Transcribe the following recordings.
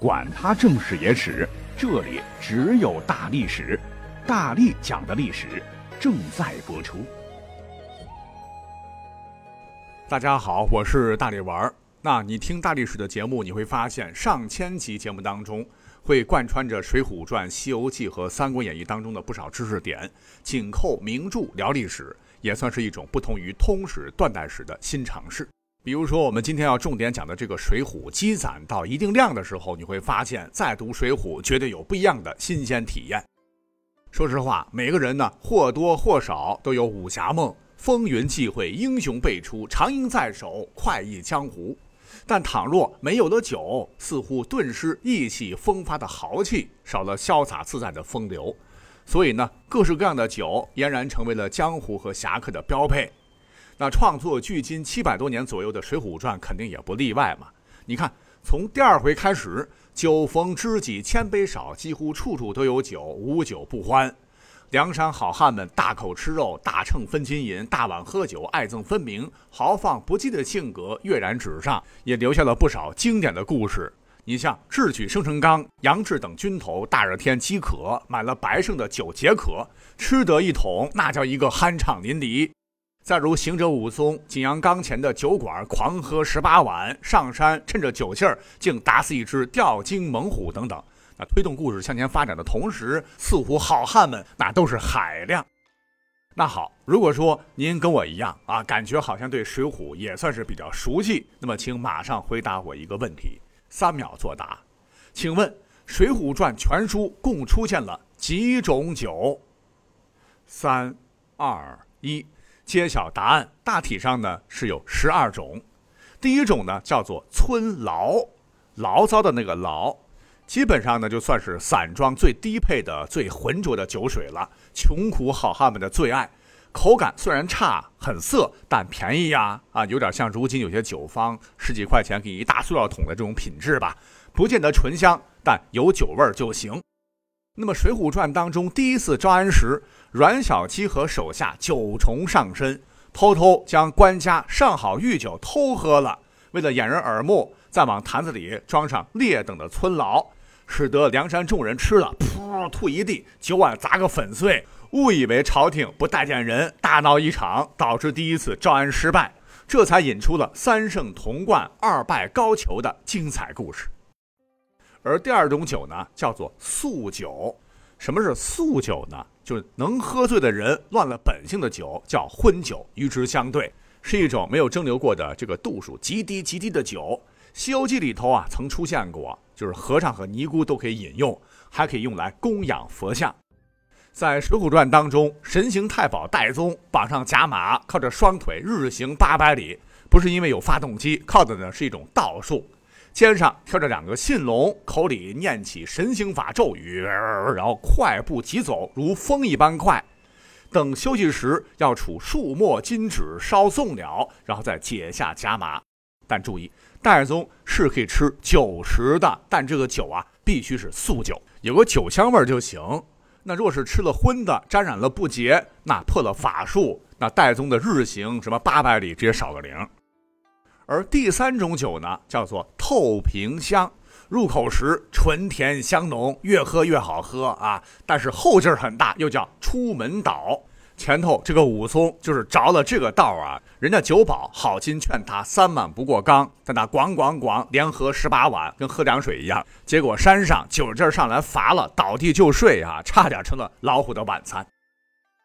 管他正史野史，这里只有大历史，大力讲的历史正在播出。大家好，我是大力丸儿。那你听大历史的节目，你会发现上千集节目当中会贯穿着《水浒传》《西游记》和《三国演义》当中的不少知识点，紧扣名著聊历史，也算是一种不同于通史断代史的新尝试。比如说，我们今天要重点讲的这个《水浒》，积攒到一定量的时候，你会发现再读《水浒》绝对有不一样的新鲜体验。说实话，每个人呢或多或少都有武侠梦，风云际会，英雄辈出，长缨在手，快意江湖。但倘若没有了酒，似乎顿失意气风发的豪气，少了潇洒自在的风流。所以呢，各式各样的酒俨然成为了江湖和侠客的标配。那创作距今七百多年左右的《水浒传》肯定也不例外嘛。你看，从第二回开始，酒逢知己千杯少，几乎处处都有酒，无酒不欢。梁山好汉们大口吃肉，大秤分金银，大碗喝酒，爱憎分明，豪放不羁的性格跃然纸上，也留下了不少经典的故事。你像智取生辰纲，杨志等军头大热天饥渴，买了白胜的酒解渴，吃得一桶，那叫一个酣畅淋漓。再如行者武松，景阳冈前的酒馆狂喝十八碗，上山趁着酒劲儿，竟打死一只吊睛猛虎等等。那推动故事向前发展的同时，似乎好汉们那都是海量。那好，如果说您跟我一样啊，感觉好像对《水浒》也算是比较熟悉，那么请马上回答我一个问题，三秒作答。请问《水浒传》全书共出现了几种酒？三、二、一。揭晓答案，大体上呢是有十二种。第一种呢叫做村醪，醪糟的那个醪，基本上呢就算是散装最低配的、最浑浊的酒水了，穷苦好汉们的最爱。口感虽然差，很涩，但便宜呀！啊，有点像如今有些酒坊十几块钱给一大塑料桶的这种品质吧，不见得醇香，但有酒味就行。那么《水浒传》当中第一次招安时，阮小七和手下九重上身，偷偷将官家上好御酒偷喝了，为了掩人耳目，再往坛子里装上劣等的村老，使得梁山众人吃了，噗吐一地，酒碗砸个粉碎，误以为朝廷不待见人，大闹一场，导致第一次招安失败，这才引出了三胜铜冠、二败高俅的精彩故事。而第二种酒呢，叫做素酒。什么是素酒呢？就是能喝醉的人乱了本性的酒，叫荤酒。与之相对，是一种没有蒸馏过的这个度数极低极低的酒。《西游记》里头啊，曾出现过，就是和尚和尼姑都可以饮用，还可以用来供养佛像。在《水浒传》当中，神行太保戴宗绑上甲马，靠着双腿日行八百里，不是因为有发动机，靠的呢是一种道术。肩上挑着两个信龙，口里念起神行法咒语，然后快步疾走，如风一般快。等休息时，要处数墨金纸烧送了，然后再解下甲马。但注意，戴宗是可以吃酒食的，但这个酒啊，必须是素酒，有个酒香味就行。那若是吃了荤的，沾染了不洁，那破了法术，那戴宗的日行什么八百里，直接少个零。而第三种酒呢，叫做透瓶香，入口时醇甜香浓，越喝越好喝啊！但是后劲儿很大，又叫出门倒。前头这个武松就是着了这个道啊，人家酒保好心劝他三碗不过冈，但他咣咣咣连喝十八碗，跟喝凉水一样。结果山上酒劲儿上来乏了，倒地就睡啊，差点成了老虎的晚餐。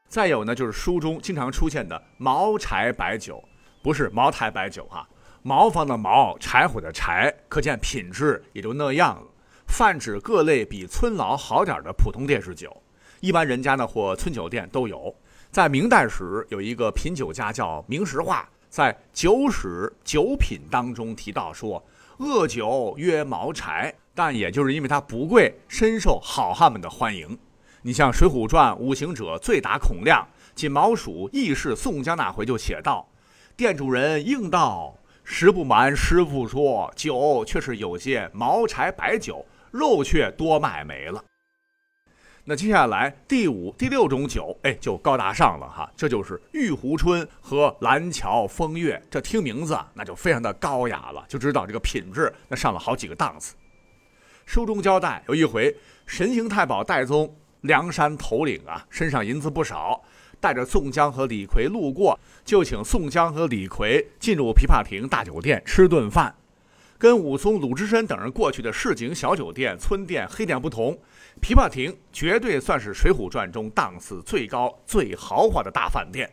再有呢，就是书中经常出现的茅台白酒，不是茅台白酒哈。茅房的茅，柴火的柴，可见品质也就那样了。泛指各类比村老好点的普通电视酒，一般人家呢或村酒店都有。在明代时，有一个品酒家叫明石化，在《酒史酒品》当中提到说：“恶酒曰茅柴，但也就是因为它不贵，深受好汉们的欢迎。”你像《水浒传》五行者醉打孔亮，锦毛鼠义士宋江那回就写道：“店主人应道。”实不瞒师傅说，酒却是有些茅柴白酒，肉却多卖没了。那接下来第五、第六种酒，哎，就高大上了哈，这就是玉壶春和蓝桥风月。这听名字那就非常的高雅了，就知道这个品质那上了好几个档次。书中交代，有一回神行太保戴宗，梁山头领啊，身上银子不少，带着宋江和李逵路过，就请宋江和李逵进入琵琶亭大酒店吃顿饭。跟武松、鲁智深等人过去的市井小酒店、村店、黑店不同，琵琶亭绝对算是《水浒传》中档次最高、最豪华的大饭店。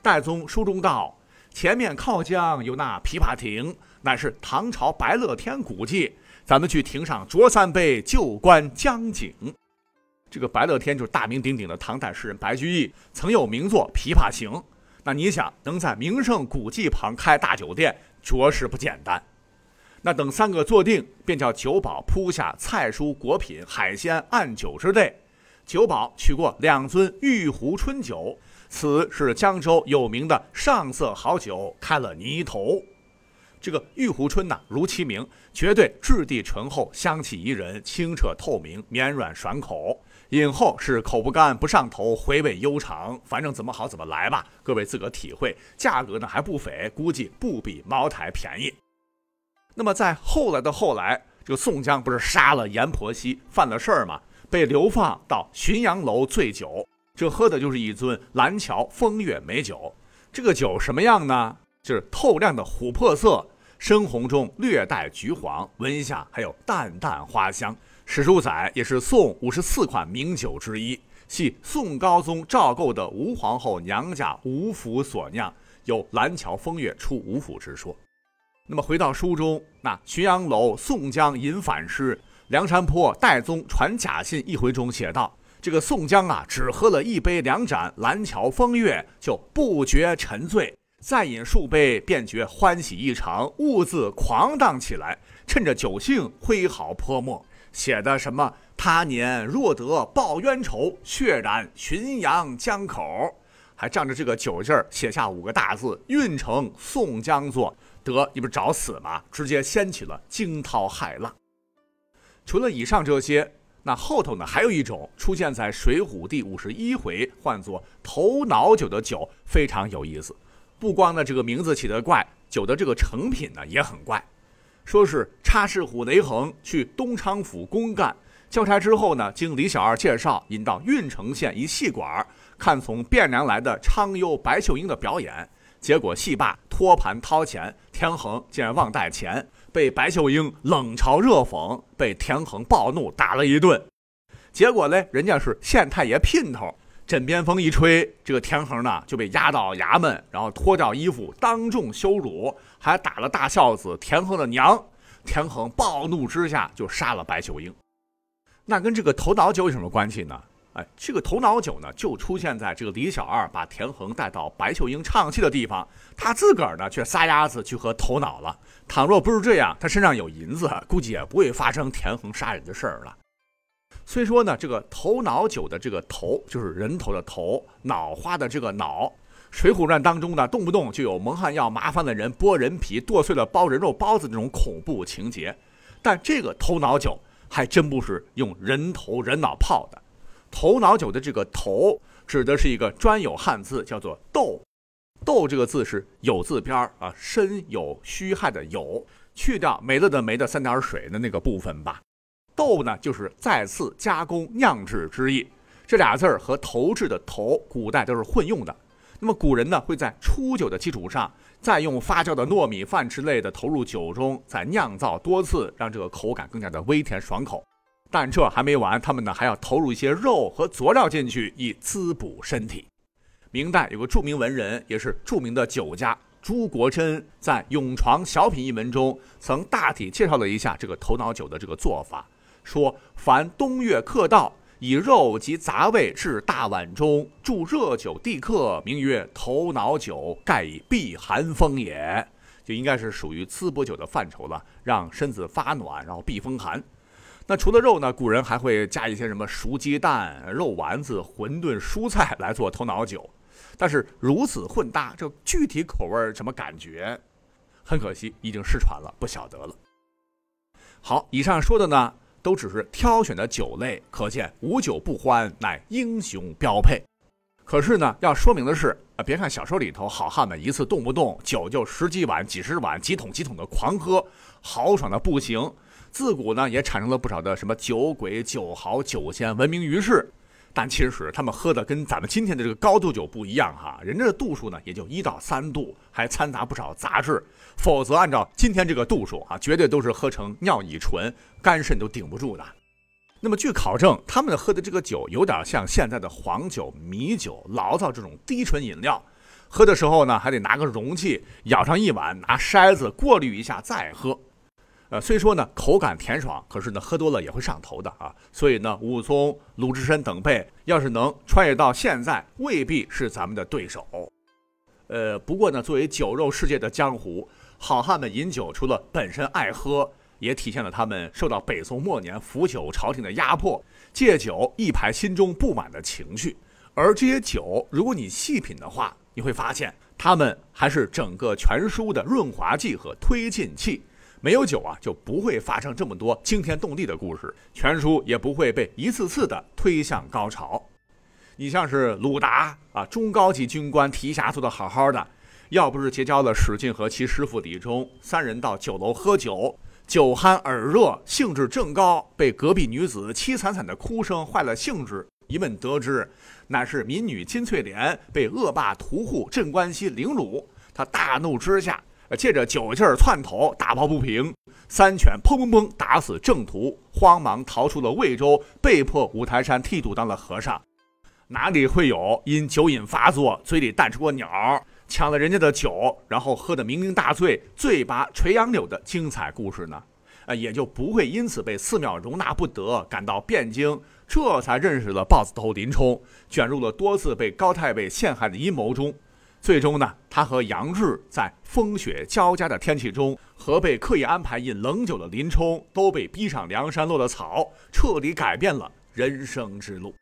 戴宗书中道：“前面靠江有那琵琶亭，乃是唐朝白乐天古迹。咱们去亭上酌三杯，就观江景。”这个白乐天就是大名鼎鼎的唐代诗人白居易，曾有名作《琵琶行》。那你想，能在名胜古迹旁开大酒店，着实不简单。那等三个坐定，便叫酒保铺下菜蔬果品、海鲜、按酒之类。酒保取过两樽玉壶春酒，此是江州有名的上色好酒，开了泥头。这个玉壶春呐，如其名，绝对质地醇厚，香气宜人，清澈透明，绵软爽口。饮后是口不干不上头，回味悠长。反正怎么好怎么来吧，各位自个体会。价格呢还不菲，估计不比茅台便宜。那么在后来的后来，这个宋江不是杀了阎婆惜，犯了事儿吗？被流放到浔阳楼醉酒，这喝的就是一樽蓝桥风月美酒。这个酒什么样呢？就是透亮的琥珀色，深红中略带橘黄，闻一下还有淡淡花香。史书载也是宋五十四款名酒之一，系宋高宗赵构的吴皇后娘家吴府所酿，有蓝桥风月出吴府之说。那么回到书中，那浔阳楼宋江吟反诗，梁山坡戴宗传假信一回中写道：这个宋江啊，只喝了一杯两盏蓝桥风月，就不觉沉醉，再饮数杯，便觉欢喜异常，兀自狂荡起来，趁着酒兴挥毫泼墨，写的什么他年若得报冤仇，血染浔阳江口，还仗着这个酒劲儿，写下五个大字：运城宋江作。得，你不是找死吗？直接掀起了惊涛骇浪。除了以上这些，那后头呢，还有一种出现在《水浒》第五十一回，唤作头脑酒的酒，非常有意思。不光呢这个名字起得怪，酒的这个成品呢也很怪。说是差事虎雷横去东昌府公干，交差之后呢，经李小二介绍，引到郓城县一戏馆，看从汴梁来的昌优、白秀英的表演。结果戏罢，托盘掏钱，田横竟然忘带钱，被白秀英冷嘲热讽，被田横暴怒打了一顿。结果嘞，人家是县太爷姘头，枕边风一吹，这个田横呢就被押到衙门，然后脱掉衣服，当众羞辱，还打了大孝子田横的娘。田横暴怒之下就杀了白秀英。那跟这个头脑酒有什么关系呢？哎，这个头脑酒呢，就出现在这个李小二把田横带到白秀英唱戏的地方，他自个儿呢却撒丫子去喝头脑了。倘若不是这样，他身上有银子，估计也不会发生田横杀人的事儿了。虽说呢，这个头脑酒的这个头就是人头的头，脑花的这个脑，《水浒传》当中呢，动不动就有蒙汗药麻烦的人剥人皮剁碎了包人肉包子这种恐怖情节，但这个头脑酒还真不是用人头人脑泡的。头脑酒的这个“头”指的是一个专有汉字，叫做“豆。豆这个字是有字边儿啊，身有虚害的有，去掉没了的没的三点水的那个部分吧。豆呢，就是再次加工酿制之意。这俩字儿和投掷的投，古代都是混用的。那么古人呢，会在初酒的基础上，再用发酵的糯米饭之类的投入酒中，再酿造多次，让这个口感更加的微甜爽口。但这还没完，他们呢还要投入一些肉和佐料进去，以滋补身体。明代有个著名文人，也是著名的酒家朱国珍，在《永床小品》一文中，曾大体介绍了一下这个头脑酒的这个做法，说：凡冬月客到，以肉及杂味置大碗中，注热酒递客，名曰头脑酒，盖以避寒风也。就应该是属于滋补酒的范畴了，让身子发暖，然后避风寒。那除了肉呢？古人还会加一些什么熟鸡蛋、肉丸子、馄饨、蔬菜来做头脑酒，但是如此混搭，这具体口味什么感觉？很可惜，已经失传了，不晓得了。好，以上说的呢，都只是挑选的酒类，可见无酒不欢乃英雄标配。可是呢，要说明的是，啊，别看小说里头好汉们一次动不动酒就十几碗、几十碗、几桶几桶的狂喝，豪爽的不行。自古呢，也产生了不少的什么酒鬼、酒豪、酒仙闻名于世。但其实他们喝的跟咱们今天的这个高度酒不一样哈，人家的度数呢也就一到三度，还掺杂不少杂质。否则按照今天这个度数啊，绝对都是喝成尿乙醇，肝肾都顶不住的。那么据考证，他们喝的这个酒有点像现在的黄酒、米酒、醪糟这种低醇饮料。喝的时候呢，还得拿个容器舀上一碗，拿筛子过滤一下再喝。呃，虽说呢口感甜爽，可是呢喝多了也会上头的啊。所以呢，武松、鲁智深等辈要是能穿越到现在，未必是咱们的对手。呃，不过呢，作为酒肉世界的江湖，好汉们饮酒除了本身爱喝，也体现了他们受到北宋末年腐朽朝廷的压迫，借酒一排心中不满的情绪。而这些酒，如果你细品的话，你会发现，它们还是整个全书的润滑剂和推进器。没有酒啊，就不会发生这么多惊天动地的故事，全书也不会被一次次的推向高潮。你像是鲁达啊，中高级军官，提辖做的好好的，要不是结交了史进和其师傅李忠，三人到酒楼喝酒，酒酣耳热，兴致正高，被隔壁女子凄惨惨的哭声坏了兴致。一问得知，乃是民女金翠莲被恶霸屠户镇关西凌辱，他大怒之下。借着酒劲儿窜头，打抱不平，三拳砰砰砰打死正途，慌忙逃出了魏州，被迫五台山剃度当了和尚。哪里会有因酒瘾发作，嘴里弹出个鸟，抢了人家的酒，然后喝得酩酊大醉，醉拔垂杨柳的精彩故事呢？啊，也就不会因此被寺庙容纳不得，赶到汴京，这才认识了豹子头林冲，卷入了多次被高太尉陷害的阴谋中。最终呢，他和杨志在风雪交加的天气中，和被刻意安排饮冷酒的林冲，都被逼上梁山落了草，彻底改变了人生之路。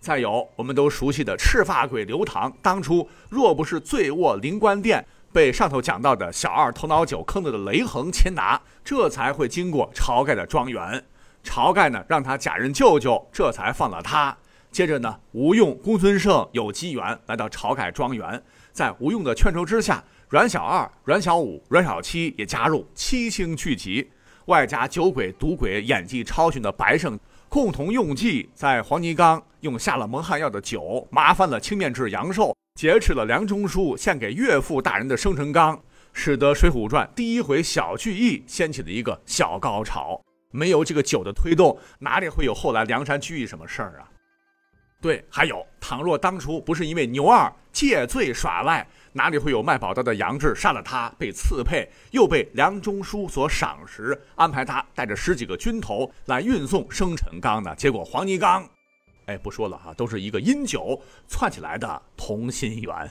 再有，我们都熟悉的赤发鬼刘唐，当初若不是醉卧灵官殿，被上头讲到的小二头脑酒坑了的雷横擒拿，这才会经过晁盖的庄园。晁盖呢，让他假认舅舅，这才放了他。接着呢，吴用、公孙胜有机缘来到晁盖庄园，在吴用的劝说之下，阮小二、阮小五、阮小七也加入七星聚集，外加酒鬼、赌鬼演技超群的白胜，共同用计，在黄泥冈用下了蒙汗药的酒，麻烦了青面智杨寿，劫持了梁中书献给岳父大人的生辰纲，使得《水浒传》第一回小聚义掀起了一个小高潮。没有这个酒的推动，哪里会有后来梁山聚义什么事儿啊？对，还有，倘若当初不是因为牛二借罪耍赖，哪里会有卖宝刀的杨志杀了他，被刺配，又被梁中书所赏识，安排他带着十几个军头来运送生辰纲呢？结果黄泥冈，哎，不说了哈，都是一个阴酒窜起来的同心圆。